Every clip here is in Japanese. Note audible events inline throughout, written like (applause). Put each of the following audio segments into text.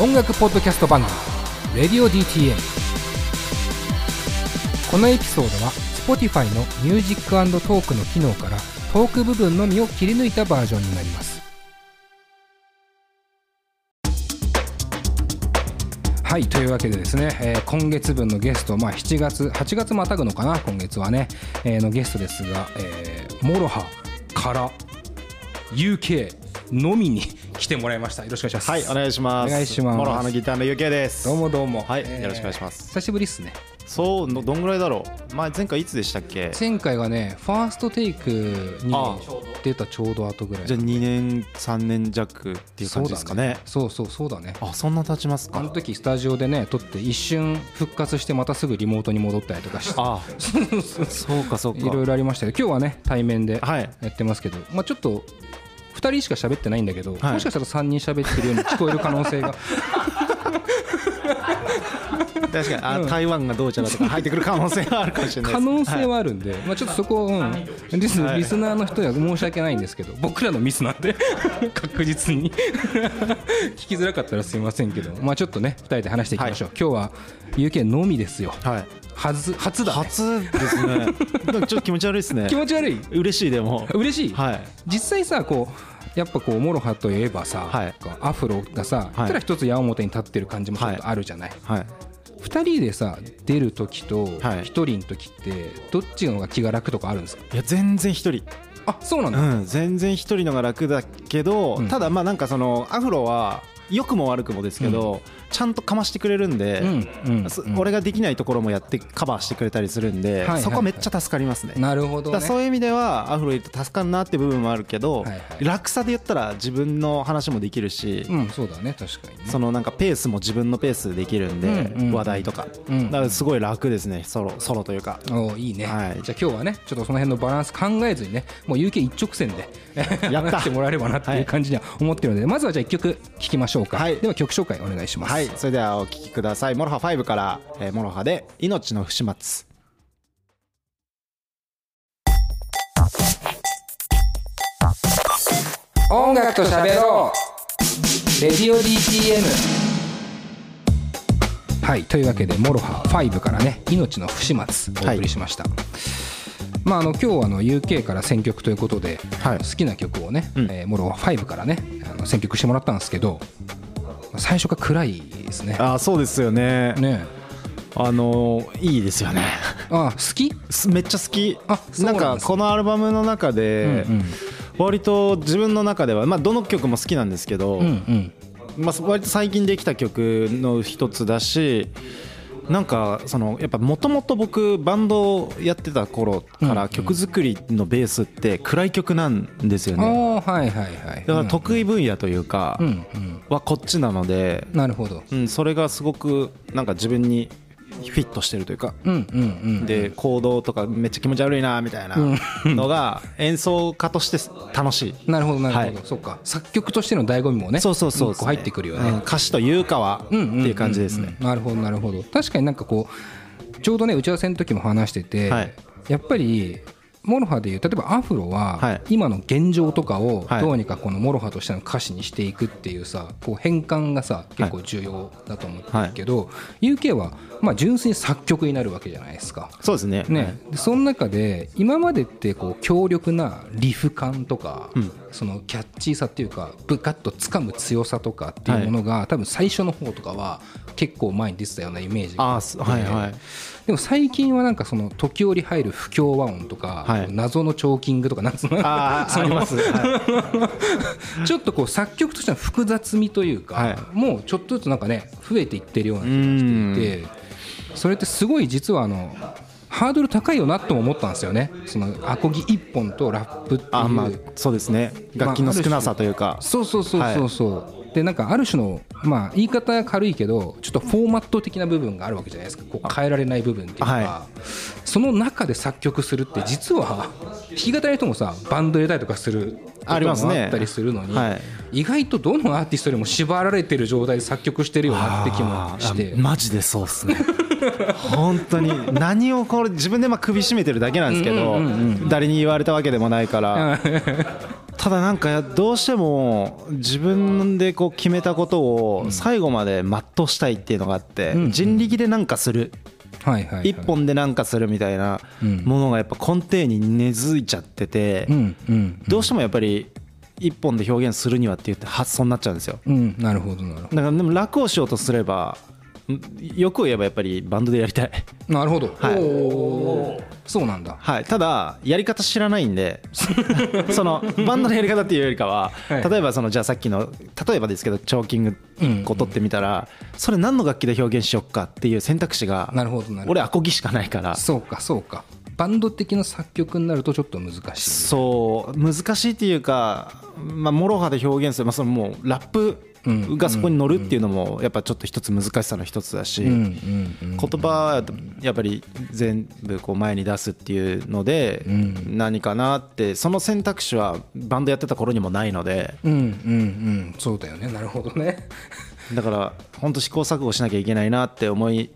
音楽ポッドキャスト番組「 Radio DTM」このエピソードは Spotify の Music + Talk の機能からトーク部分のみを切り抜いたバージョンになります。はいというわけでですね、えー今月分のゲスト、まあ、7月8月またぐのかな今月はね、えーのゲストですが、えー MOROHA から UK のみに来てもらいましたよろしくお願いしますはい、お願いします。お願いします MOROHA のギターの UK です。どうもどうもはいえーよろしくお願いします久しぶりっすねそう、のどんぐらいだろう？前前回いつでしたっけ？前回がね THE FIRST TAKE にあ出たちょうど後ぐらいじゃあ2年3年弱っていう感じですかね。そうそうそうそうだねあ、そんな経ちますか。あの時スタジオでね撮って一瞬復活してまたすぐリモートに戻ったりとかしてあ、(laughs) そうかそうか。いろいろありましたけど今日はね対面ではい。やってますけど、まあ、ちょっと2人しか喋ってないんだけど、はい。もしかしたら3人喋ってるように聞こえる可能性が。(laughs) 確かにあ、台湾がどうちゃらとか入ってくる可能性があるかもしれない。可能性はいはあるんで、まあ、ちょっとそこを、うん。リスリスナーの人には申し訳ないんですけど僕らのミスなんで (laughs) 確実に。(laughs) 聞きづらかったらすみませんけど、まあ、ちょっとね2人で話していきましょう、今日は UK のみですよ。はい。初初だ、ね、初ですね。ちょっと気持ち悪いですね気。持ち悪い？嬉しいでも。嬉しい、はい。実際さこうやっぱこう MOROHA といえばさ、はいアフロがさ、はいい、たら一つ矢面に立ってる感じもちょっとあるじゃない、はい。2人でさ出る時とはい1人の時ってどっちの方が気が楽とかあるんですか？いや全然一人。あそうなんだ、うん、全然一人のが楽だけど、うんただまあなんかそのアフロは良くも悪くもですけど、ちゃんとかましてくれるんで、俺ができないところもやってカバーしてくれたりするんで、そこはめっちゃ助かりますね。なるほど、ね、そういう意味ではアフロいると助かるなって部分もあるけど、はいはい。楽さで言ったら自分の話もできるし、うんそうだね確かにね。そのなんかペースも自分のペースでできるんで、話題とか、うん。だからすごい楽ですねソロソロというか。おーいいね、はい。じゃあ今日はねちょっとその辺のバランス考えずにねもう UK 一直線でやってもらえればなっていう感じには思ってるので、まずはじゃあ1曲聴きましょうか、はい。では曲紹介お願いします。はい、それではお聴きください。 MOROHA 5から、えー MOROHA で命の不始末。音楽と喋ろう。 Radio DTM はい。というわけで MOROHA 5からね「命の不始末」お送りしました、まあ、あの今日はあの UK から選曲ということで、はい。好きな曲をね、うん。えーモロハ5からねあの選曲してもらったんですけど最初から暗いですね。あそうですよね。ね。あのーいいですよね。あ好き？すめっちゃ好き。あそうなんですなんかこのアルバムの中でうんうん。割と自分の中ではまあどの曲も好きなんですけど、うんうん。まあ割と最近できた曲の一つだしなんかそのやっぱもともと僕バンドをやってた頃かうんら曲作りのベースって暗い曲なんですよあね。あはいはいはい。だから得意分野というかはこっちなのでなるほど。うん、それがすごくなんか自分にフィットしてるというか、で行動とかめっちゃ気持ち悪いなみたいなのが演奏家として楽しい。なるほどなるほど、はい。そうか。作曲としての醍醐味もねそうそうそう一個入ってくるよね、うん。歌詞というかはっていう感じですね。なるほどなるほど。確かになんかこうちょうどね打ち合わせの時も話してて、はい。やっぱり MOROHA でいう例えばアフロははい。今の現状とかをはい。どうにかこの MOROHA としての歌詞にしていくっていうさこう変換がさ結構重要だと思ってるけど、UK はまあ純粋に作曲になるわけじゃないですか。そうですね。ね、でその中で今までってこう強力なリフ感とか、うん。そのキャッチーさっていうかブカッと掴む強さとかっていうものが、多分最初の方とかは結構前に出てたようなイメージがああって。ーすはいはい。でも最近はなんかその時折入る不協和音とか、はい。謎のチョーキングとかなんつうの？(laughs) は (laughs) ちょっとこう作曲としての複雑味というか、はい。もうちょっとずつなんかね増えていってるような気がしていてそれってすごい実はあのハードル高いよなとも思ったんですよね。そのアコギ一本とラップっていう。あまあそうですね。楽器の少なさというか。そうそうそうそうそう、でなんかある種のまあ言い方は軽いけどちょっとフォーマット的な部分があるわけじゃないですか。こう変えられない部分っていうか、はその中で作曲するって実は弾き語りの人もさバンド入れたりとかするありますねもあったりするのに、はい。意外とどのアーティストよりも縛られてる状態で作曲してるよなって気もして。マジでそうっすね。(laughs) 本当に何をこれ自分でまあ首絞めてるだけなんですけど、誰に言われたわけでもないから (laughs) ただなんかどうしても自分でこう決めたことを最後まで全うしたいっていうのがあってうん人力でなんかする。一本でなんかするみたいなうんものがやっぱ根底に根付いちゃっててどうしてもやっぱり一本で表現するにはって言って発想になっちゃうんですよ。うんなるほどなるほだからでも楽をしようとすればん欲を言えばやっぱりバンドでやりたい。どなるほど、はいそうなんだ。はい、ただやり方知らないんで (laughs) そのバンドのやり方っていうよりかは、はい。例えばそのじゃあさっきの例えばですけどチョーキング1個取ってみたら、それ何の楽器で表現しよっかっていう選択肢が俺アコギしかないから。そうかそうか。バンド的な作曲になるとちょっと難しい。そう。難しいっていうか、まあ、 MOROHA で表現する、まあ、そのもうラップがそこに乗るっていうのもやっぱちょっと一つ難しさの一つだし、うんうんうん。言葉はやっぱり全部こう前に出すっていうのでん。何かなってその選択肢はバンドやってた頃にもないのでうんうんうん。そうだよね。なるほどね。(laughs) だから本当試行錯誤しなきゃいけないなって思い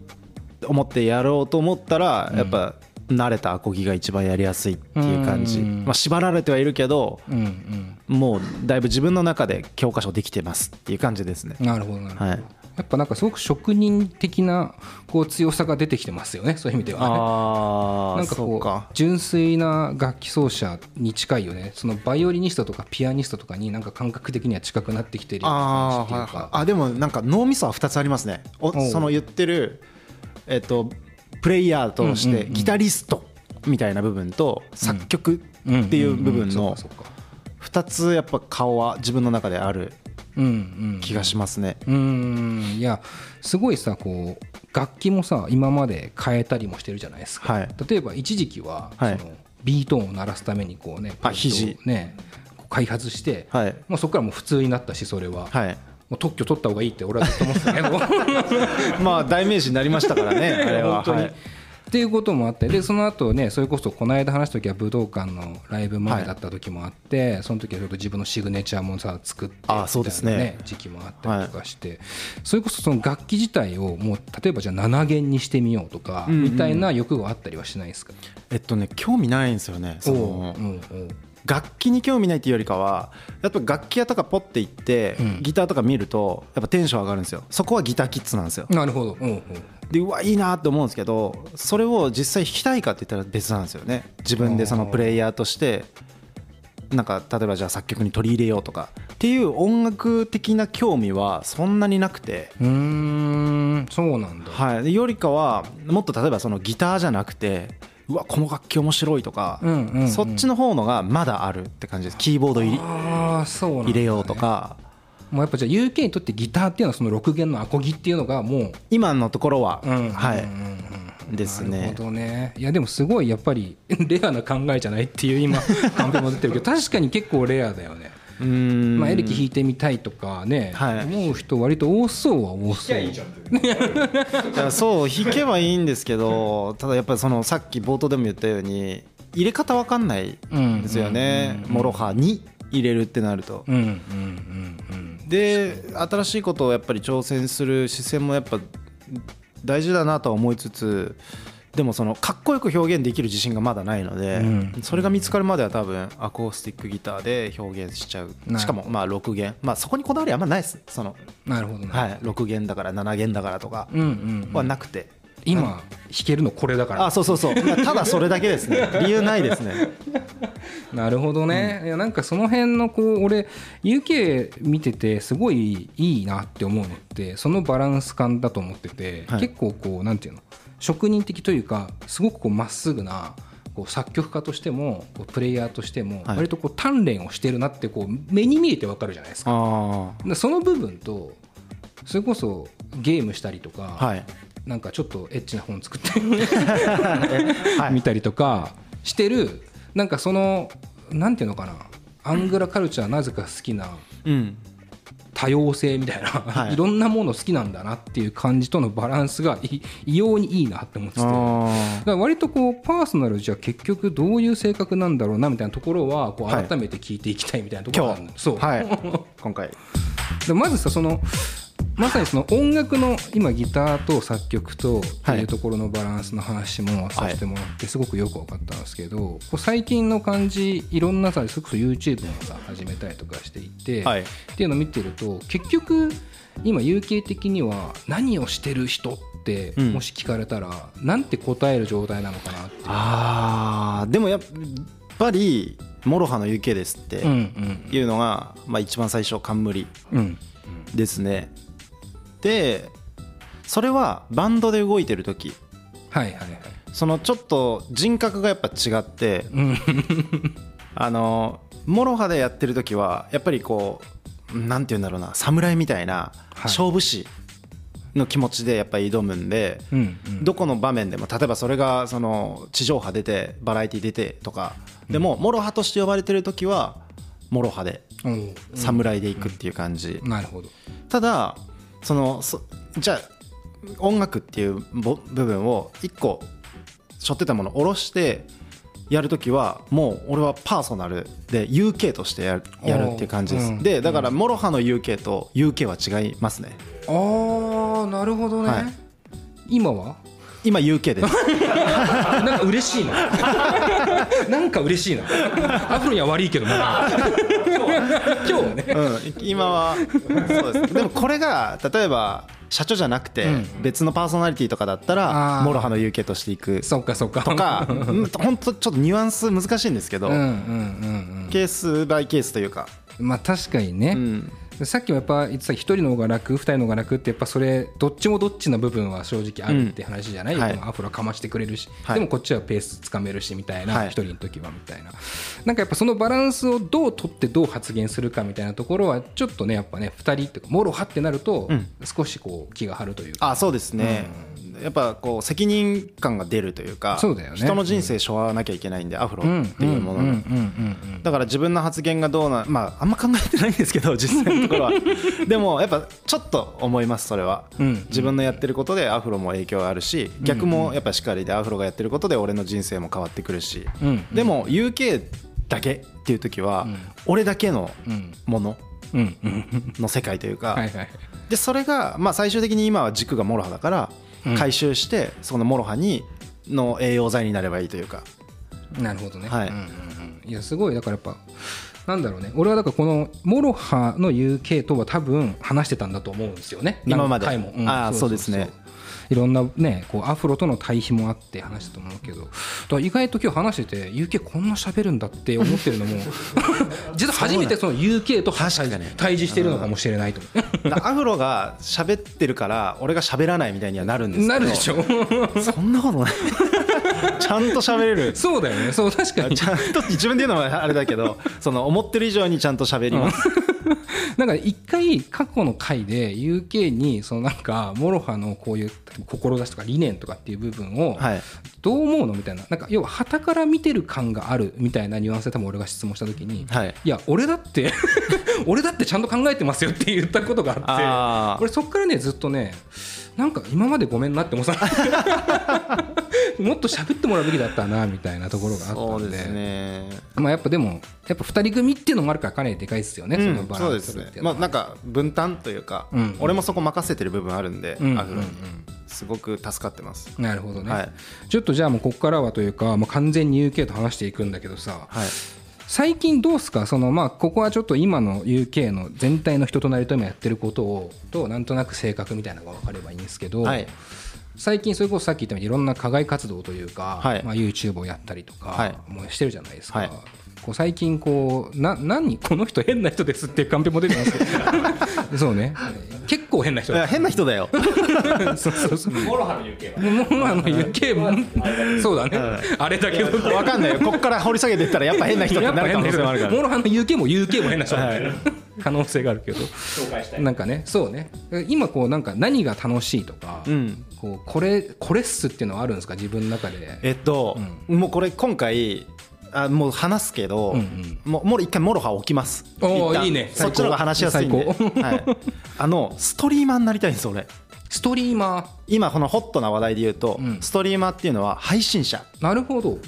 思ってやろうと思ったらやっぱ慣れたアコギが一番やりやすいっていう感じ。うん。まあ縛られてはいるけどうんもうだいぶ自分の中で教科書できてますっていう感じですね。うんなるほどなるほど、はい。やっぱなんかすごく職人的なこう強さが出てきてますよねそういう意味では。ねああなんかこう純粋な楽器奏者に近いよね。そのバイオリニストとかピアニストとかになんか感覚的には近くなってきてるようなあー感じっていうか。はいはい。あでもなんか脳みそは2つありますね。おその言ってる、えっと、プレイヤーとしうんうんうんてギタリストみたいな部分と作曲っていう部分のそうかそうか2つやっぱ顔は自分の中であるうんうん気がしますね。うーんいやすごいさこう楽器もさ今まで変えたりもしてるじゃないですか、はい例えば一時期は、はいそのビート音を鳴らすためにこうねあ肘ね開発して、はいもうそこからもう普通になったしそれは、はいもう特許取った方がいいって俺はずっと思ってた (laughs) けどまあ代名詞になりましたからね (laughs) あれは。本当に、はい。っていうこともあってでその後ねそれこそこの間話した時は武道館のライブ前だった時もあって、その時はちょっと自分のシグネチャーもさ作ってあそうですね。時期もあったりとかして、それこそその楽器自体をもう例えばじゃあ7弦にしてみようとか、うんうんみたいな欲があったりはしないですか、えっとね興味ないんですよねその。うんうん楽器に興味ないっていうよりかはやっぱ楽器屋とかポッて行ってうん。ギターとか見るとやっぱテンション上がるんですよ。そこはギターキッズなんですよ。なるほど、うんうん。でうわいいなって思うんですけどそれを実際弾きたいかって言ったら別なんですよね。自分でそのプレイヤーとしてなんか例えばじゃあ作曲に取り入れようとか。っていう音楽的な興味はそんなになくて、うーん。そうなんだ、はい、でよりかはもっと例えばそのギターじゃなくてうわこの楽器面白いとか、うんうんうん。そっちの方のがまだあるって感じです。キーボード入りね。入れようとか。もうやっぱじゃあ UK にとってギターっていうのはその6弦のアコギっていうのがもう今のところは、うん。はい、うんうんうんですね。なるほどね。いやでもすごいやっぱりレアな考えじゃないっていう今カンペも出てるけど確かに結構レアだよね、まあ、エレキ弾いてみたいとかね、はい。思う人割と多そうは多そう。(laughs) いやそう弾けばいいんですけどただやっぱりそのさっき冒頭でも言ったように入れ方わかんないんですよね。 MOROHA に入れるってなると。うんうんうんうん。で新しいことをやっぱり挑戦する姿勢もやっぱ大事だなとは思いつつでもそのかっこよく表現できる自信がまだないので、うん。それが見つかるまでは多分アコースティックギターで表現しちゃう。しかもまあ6弦。まあそこにこだわりあんまないです。その、なるほどね、はい、6弦だから7弦だからとかうんうんうん。はなくて、今弾けるのこれだから。あそうそうそう。まあただそれだけですね。(laughs) 理由ないですね。なるほどね、いやなんかその辺のこう俺 UK 見ててすごいいいなって思うのってそのバランス感だと思ってて、はい。結構こうなんていうの？職人的というかすごくこうまっすぐなこう作曲家としてもこうプレイヤーとしてもはい。割とこう鍛錬をしてるなってこう目に見えてわかるじゃないですか。あでその部分とそれこそゲームしたりとか、あはい。なんかちょっとエッチな本作って (laughs) はい。見たりとかしてるなんかそのなんていうのかなアングラカルチャーなぜか好きなうん多様性みたいな、はい。い、ろんなもの好きなんだなっていう感じとのバランスがい異様にいいなって思ってて。だかあら割とこうパーソナルじゃ結局どういう性格なんだろうなみたいなところはこうはい。改めて聞いていきたいみたいなところがあるの、そう、はい。今回。(laughs) でまずさそのまさにその音楽の今ギターと作曲とっていうところのバランスの話もさせてもらってすごくよく分かったんですけど、こう最近の感じいろんなさそれこそ YouTube もさ始めたりとかしていて、はい。っていうのを見てると結局今有形的には何をしてる人ってうん。もし聞かれたら、なんて答える状態なのかなっていう。あーでもやっぱり MOROHA の UK ですってうんうんいうのが、まあ、一番最初冠うん。ですねでそれはバンドで動いてる時。はいはいはい。そのちょっと人格がやっぱ違って。うん。(laughs) あの MOROHA でやってる時はやっぱりこうなんて言うんだろうな侍みたいなはい。勝負師の気持ちでやっぱり挑むんで、どこの場面でも例えばそれがその地上波出てバラエティ出てとかでも MOROHA として呼ばれてる時は MOROHA でう。ん。侍でいくっていう感じ。なるほど。ただそのそじゃあ音楽っていうぼ部分を一個背負ってたものを下ろしてやるときはもう俺はパーソナルで UK としてやるやるっていう感じです、うん。でだから MOROHA の UK と UK は違いますね。ああなるほどね、はい。今は？今 UK です。(laughs) なんか嬉しいな。(laughs) なんか嬉しいな。(laughs) アフロには悪いけどな (laughs) 今日はね。うん、今はそうです。でもこれが例えば社長じゃなくてうん。別のパーソナリティとかだったら MOROHA の UK としていく。そっかそっか。とかうんほんとちょっとニュアンス難しいんですけど、ケースバイケースというか、うんまあ確かにね、うん、さっきもやっぱ言ってた一人の方が楽二人の方が楽ってやっぱそれどっちもどっちの部分は正直あるって話じゃない、うんはいアフロかましてくれるし、はい。でもこっちはペースつかめるしみたいなはい。一、人の時はみたいな。なんかやっぱそのバランスをどう取ってどう発言するかみたいなところはちょっとねやっぱね二人ってもろはってなるとうん。少しこう気が張るというか、あそうですね、やっぱこう責任感が出るというかそうだよね。人の人生背負わなきゃいけないんで、アフロっていうものだから自分の発言がどうなまああんま考えてないんですけど実際のところは。(laughs) でもやっぱちょっと思いますそれは、うん。自分のやってることでアフロも影響あるし逆もやっぱしっかりでアフロがやってることで俺の人生も変わってくるし、でも UK だけっていう時は、俺だけのうん。ものの世界というか、でそれが、まあ、最終的に今は軸がモロハだからうん回収してそのモロハにの栄養剤になればいいというか。なるほどね、はい。うんうんうん。いやすごい。だからやっぱなんだろうね。俺はだからこのモロハの UK とは多分話してたんだと思うんですよね。今まで。何回も、あーそうですねいろんなねこうアフロとの対比もあって話したと思うけど。意外と今日話してて UK こんな喋るんだって思ってるのも (laughs) 実は初めてその UK と対峙してるのかもしれないと思アフロが喋ってるから俺が喋らないみたいにはなるんですけど。うなるでしょ。(laughs) そんなことない。(laughs) ちゃんと喋れる。そうだよね。そう確かに。ちゃんと自分で言うのはあれだけどその思ってる以上にちゃんと喋ります、(laughs) なんか一回過去の回で UK にそのなんかモロハのこういう志とか理念とかっていう部分をはい。どう思うのみたいななんか要は傍から見てる感があるみたいなニュアンスで多分俺が質問した時に、はい。いや俺だって (laughs) 俺だってちゃんと考えてますよって言ったことがあって俺そっからねずっとねなんか今までごめんなって思ってた。(laughs) もっと喋ってもらうべきだったなみたいなところがあったんで。そうですね。まあやっぱでもやっぱ2人組っていうのもあるからかなりでかいですよね、うんそのそうですね。まあなんか分担というか、うん。俺もそこ任せてる部分あるんで、うんアフロにすごく助かってます。なるほどね、はい。ちょっとじゃあもうここからはというか、まあ、完全に UK と話していくんだけどさ、はい最近どうすか？そのまあここはちょっと今の UK の全体の人となりと今やってることをとなんとなく性格みたいなのが分かればいいんですけど、はい。最近それこそさっき言ったようにいろんな課外活動というか、はい。まあ、YouTube をやったりとか、はい。もうしてるじゃないですか、はいこう最近こうな何この人変な人ですっていうカンペも出てますけど。(laughs) そうね。結構変な人。いや変な人だよ。(laughs) そうそうそう。モロハの UK は。もうあの UK もそうだね、あれだけどわかんないよ。ここから掘り下げていったらやっぱ変な人 (laughs) ってなる可能性もあるから。モロハの UK も UK も変な人可能性があるけど。紹介したい。なんかねそうね。今こうなんか何が楽しいとか、うん。こうこれこれっすっていうのはあるんですか？自分の中で。えっと、もうこれ今回あもう話すけど、うんうん。もうもう一回モロハ置きます。おー一旦いいね。そっちの方が話しやすいんで、はい、(laughs) あのストリーマーになりたいんです俺。ストリーマ今このホットな話題で言うと、うん。ストリーマーっていうのは配信者。ーなるほど。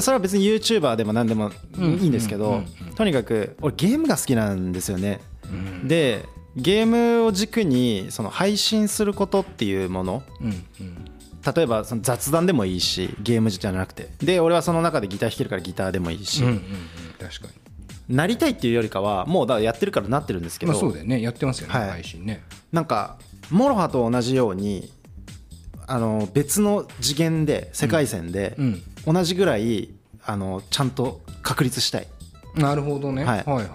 それは別に YouTuber でも何でもいいんですけど、とにかく俺ゲームが好きなんですよね、うん。でゲームを軸にその配信することっていうものうんうん例えばその雑談でもいいしゲームじゃなくて。で俺はその中でギター弾けるからギターでもいいし、うんうんうん確かに。なりたいっていうよりかはもうだやってるからなってるんですけど、まあそうだよね。やってますよね、はい。配信ね。なんかモロハと同じようにあの別の次元で世界線でうん。同じぐらいあのちゃんと確立したい。なるほどね、ははいい、はい。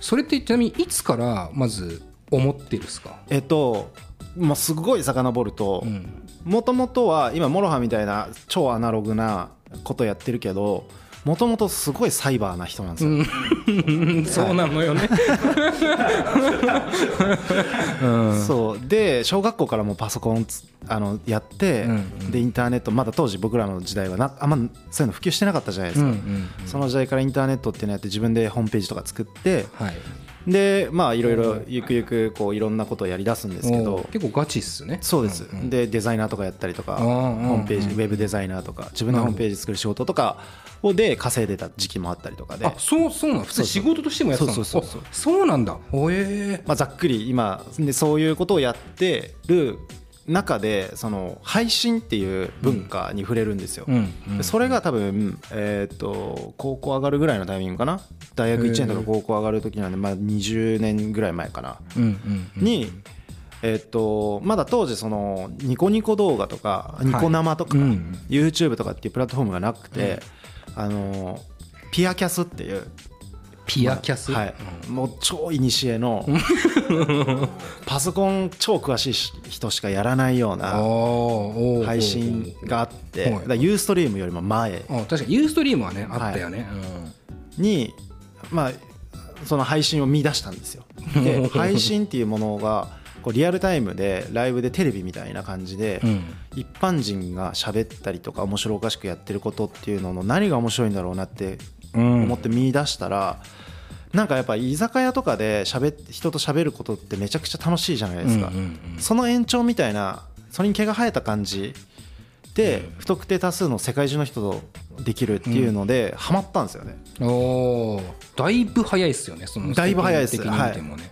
それってちなみにいつからまず思ってるっすか？えっともうすごい遡るとうんもともとは今モロハみたいな超アナログなことやってるけどもともとすごいサイバーな人なんですよ、そうなのよね、うん。そう。で小学校からもうパソコンつあのやって、うんうん。でインターネットまだ当時僕らの時代はなあんまそういうの普及してなかったじゃないですか、うんうん。その時代からインターネットっていうのやって自分でホームページとか作ってはいでまあいろいろゆくゆくこういろんなことをやりだすんですけど。結構ガチっすね。そうです、んん。でデザイナーとかやったりとかうんうんうん。ホームページウェブデザイナーとか自分のホームページ作る仕事とかをで稼いでた時期もあったりとかで。あそうそうなん普通仕事としてもやってたの？そうそうそうそう。あそうなんだ。ほえ。まあ、ざっくり今でそういうことをやってる中でその配信っていう文化に触れるんですよ、それが多分、えー、と高校上がるぐらいのタイミングかな？大学1年とか高校上がる時なんで、まあ、20年ぐらい前かな、に、えー、とまだ当時そのニコニコ動画とかニコ生とか、うん。YouTube とかっていうプラットフォームがなくて、あのピアキャスっていうピアキャス、はい、もう超いにしえの (laughs) パソコン超詳しい人しかやらないような配信があってはい。だユーストリームよりも前。あ確かにユーストリームはねあったよね、にまあその配信を見出したんですよ。(laughs) で配信っていうものがこうリアルタイムでライブでテレビみたいな感じで一般人が喋ったりとか面白おかしくやってることっていうのの何が面白いんだろうなってうん思って見出したらなんかやっぱ居酒屋とかで喋っ人と喋ることってめちゃくちゃ楽しいじゃないですか、うんうんうんその延長みたいなそれに毛が生えた感じで不特定多数の世界中の人とできるっていうのでハマったんですよね。おー。だいぶ早いっすよねそのだいぶ早いっす。世間的に見てもね、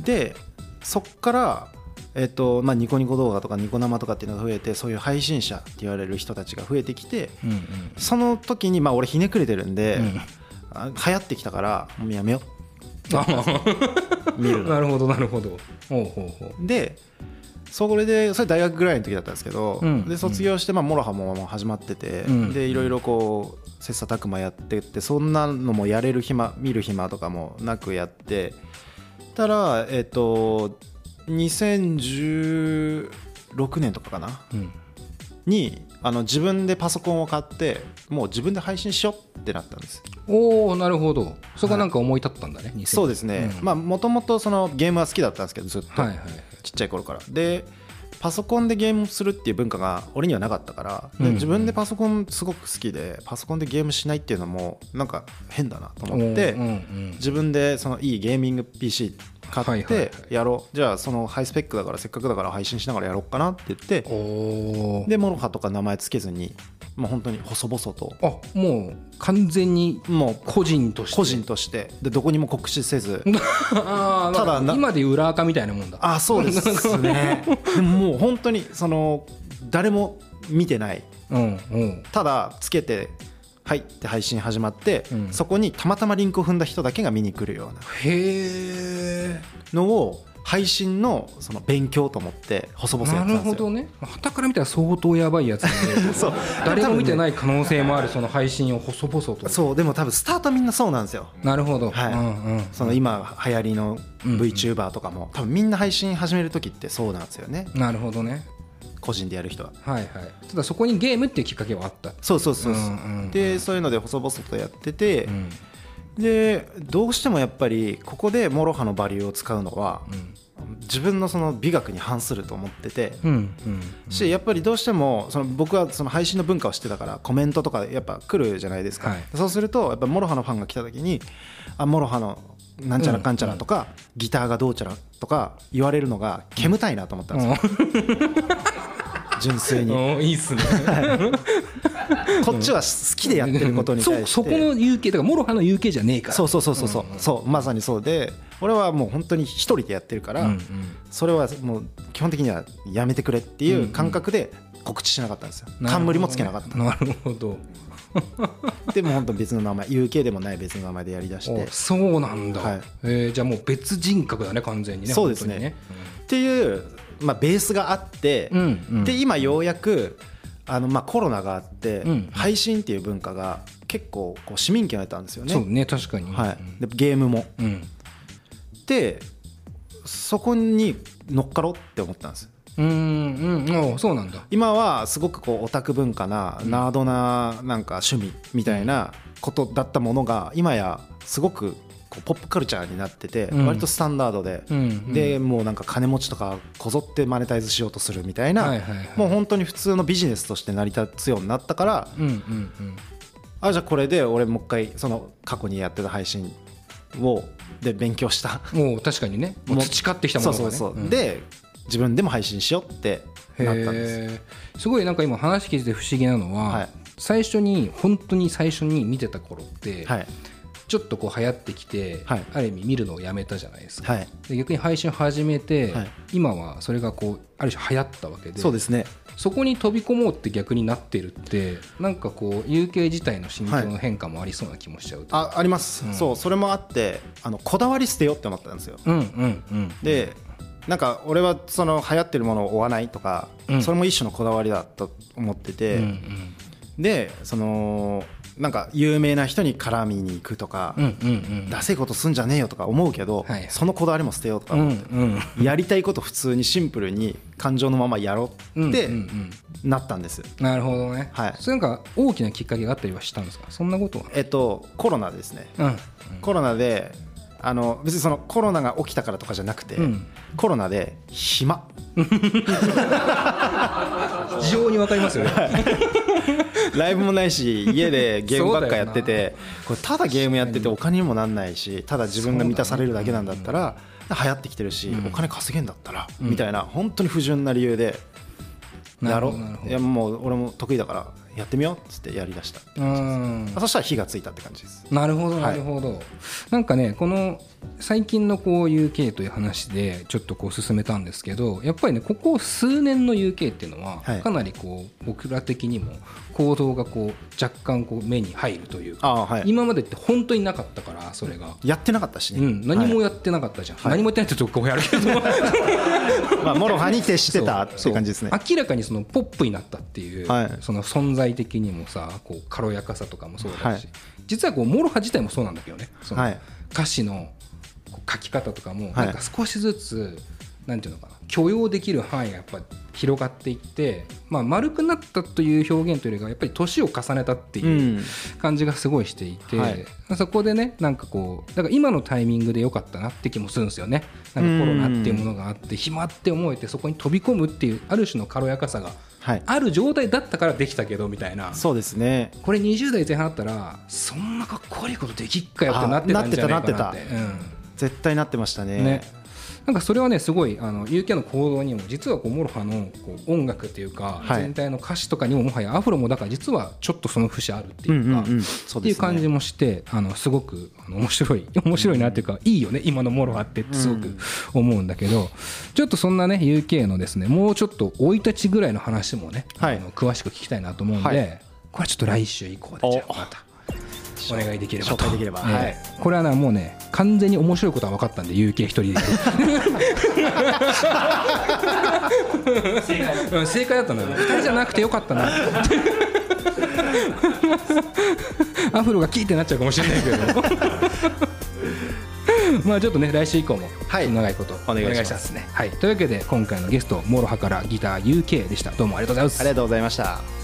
でそっからえっとまあニコニコ動画とかニコ生とかっていうのが増えてそういう配信者って言われる人たちが増えてきてうんうん。その時にまあ俺ひねくれてるんで、うん。あ流行ってきたからもうやめよあう見るの。なるほどなるほど。でそれでそれ大学ぐらいの時だったんですけど、うん。で卒業してまあモロハも始まってて、うん。でいろいろこう切磋琢磨やってってそんなのもやれる暇見る暇とかもなくやってたらえっ、と2016年とかかな？うん。にあの自分でパソコンを買ってもう自分で配信しようってなったんです。おおなるほど。そこはなんか思い立ったんだね、2000そうですね、うん。まあもともとそのゲームは好きだったんですけどずっと、はいはいちっちゃい頃から。でパソコンでゲームするっていう文化が俺にはなかったから自分でパソコンすごく好きでパソコンでゲームしないっていうのもなんか変だなと思って自分でそのいいゲーミング PC 買っはいはいはい。てやろう。じゃあそのハイスペックだからせっかくだから配信しながらやろうかなって言って。でモロハとか名前つけずにもう本当に細々と。あもう完全にもう個人として。個人として。でどこにも告知せず。(laughs) ただ今で裏垢みたいなもんだ。あそうですね。もう本当にその誰も見てない。うんうん。ただつけてはいって配信始まって、うん。そこにたまたまリンクを踏んだ人だけが見に来るような。へえのを配信のその勉強と思って細々やなってたんですよ。るほどね。旗から見たら相当やばいやつ (laughs) そう。誰も見てない可能性もあるその配信を細々と。そうでも多分スタートはみんなそうなんですよ。なるほど、はい。うんうん、その今流行りのうんうん。VTuber とかも多分みんな配信始める時ってそうなんですよね。なるほどね個人でやる人は。はいはい。ただそこにゲームっていうきっかけはあった。そうそうそうそう。うんうんうん。でそういうので細々とやってて、うん。でどうしてもやっぱりここでモロハのバリューを使うのは自分のその美学に反すると思ってて、うんうんしやっぱりどうしてもその僕はその配信の文化を知ってたからコメントとかやっぱ来るじゃないですか、はい。そうするとやっぱモロハのファンが来た時にあモロハのなんちゃらかんちゃらとか、ギターがどうちゃらとか言われるのが煙たいなと思ったんですよ、純粋に。おいいっすね。(laughs) こっちは好きでやってることに対して。そそこの UK だからモロハの UK じゃねえから。そうそうそうそうそう。そうまさにそうで。俺はもう本当に一人でやってるから、それはもう基本的にはやめてくれっていう感覚で告知しなかったんですよ。冠もつけなかった。なるほど (laughs) でも本当別の名前 UK でもない別の名前でやりだして。おそうなんだ、はい。えーじゃあもう別人格だね完全にねそうですね。本当にっていう、まあ、ベースがあって、うんうん。で今ようやくあのまあコロナがあって、うん配信っていう文化が結構こう市民権を得たんですよね。そうね確かに。はい、でゲームも。うん。でそこに乗っかろうって思ったんです。うんうんそうなんだ。今はすごくこうオタク文化なナードななんか趣味みたいなことだったものが今やすごくポップカルチャーになっててうん。割とスタンダードで。でもうなんか金持ちとかこぞってマネタイズしようとするみたいはいなもう本当に普通のビジネスとして成り立つようになったからあじゃあこれで俺もう一回その過去にやってた配信をで勉強した。もう確かにね。培ってきたものがね。そうそうそう、ん。で自分でも配信しようってなったんです。すごいなんか今話聞いてて不思議なのは、はい。最初に本当に最初に見てた頃って、はい。ちょっとこう流行ってきて、はい。ある意味見るのをやめたじゃないですか、はい。で逆に配信を始めて、はい。今はそれがこうある種流行ったわけでそうですね。そこに飛び込もうって逆になってるってなんかこう UK 自体の心境の変化もありそうな気もしちゃうと、ああります、うん。そうそれもあってあのこだわり捨てようって思ったんですよ。うんうんうん。でなんか俺はその流行ってるものを追わないとか、うん。それも一種のこだわりだと思ってて、うんでそのなんか有名な人に絡みに行くとか、うんうんうん。ダセいことすんじゃねえよとか思うけど、はいそのこだわりも捨てようとかうんう思って、ん。やりたいこと普通にシンプルに感情のままやろううんってうんうん。なったんです、なるほどね、はい。それなんか大きなきっかけがあったりはしたんですか？そんなことは。えっとコロナですね。うん。コロナであの別にそのコロナが起きたからとかじゃなくて、うん。コロナで暇。(laughs) 非常にわかりますよね。(laughs) ライブもないし家でゲームばっかやっててこれただゲームやっててお金にもなんないしただ自分が満たされるだけなんだったら流行ってきてるしうん。お金稼げんだったらうん。みたいな本当に不純な理由でやろう。いやもう俺も得意だからやってみようっつってやりだした。うん。そしたら火がついたって感じです。なるほどはないるほど、なんかねこの最近のこう UK という話でちょっとこう進めたんですけどやっぱりねここ数年の UK っていうのははい。かなりこう僕ら的にも行動がこう若干こう目に入るというかはい。今までって本当になかったからそれが。やってなかったしね。うん、何もはいやってなかったじゃん、はい。何もやってないってとこうやるけど。(laughs) まあ MOROHA に徹してたっていう感じですね。明らかにそのポップになったっていう、はい。その存在的にもさこう軽やかさとかもそうだし、はい。実はこう MOROHA 自体もそうなんだけどね。そのはい。歌詞の書き方とかもはい。なんか少しずつ、なんていうのかな許容できる範囲がやっぱ広がっていって、まあ、丸くなったという表現というよりかはやっぱり年を重ねたっていううん。感じがすごいしていて、はい。そこでねなんかこうだから今のタイミングで良かったなって気もするんですよね。なんかコロナっていうものがあって暇って思えてそこに飛び込むっていうある種の軽やかさがはい。ある状態だったからできたけどみたいな。そうですね。これ20代前半だったらそんなかっこ悪いことできっかよってなってたんじゃないかなって。あなってたな絶対なってましたね。うん、ねなんかそれはねすごいあの UK の行動にも実はこう MOROHA のこう音楽っていうか、はい。全体の歌詞とかにももはやアフロもだから実はちょっとその節あるってうんいうか、うんうんそうってですね。いう感じもしてあのすごくあの面白い (laughs) 面白いなっていうか、いいよね今の MOROHA ってってすごく思うんだけど、ちょっとそんなね UK のですねもうちょっと生い立ちぐらいの話もね、はい。あの詳しく聞きたいなと思うんで、はい。これはちょっと来週以降でじゃあおまたお願いできれば。と紹介できれば。ええ。はい。これはねもうね完全に面白いことは分かったんで UK 一人で。(laughs) 正解だったのよ。2人じゃなくてよかったな。(laughs) アフロがキーってなっちゃうかもしれないけど。(laughs) まあちょっとね来週以降もはい。長いことお願いします。ね、はい、というわけで今回のゲストモロハからギター UK でした。どうもありがとうございます。ありがとうございました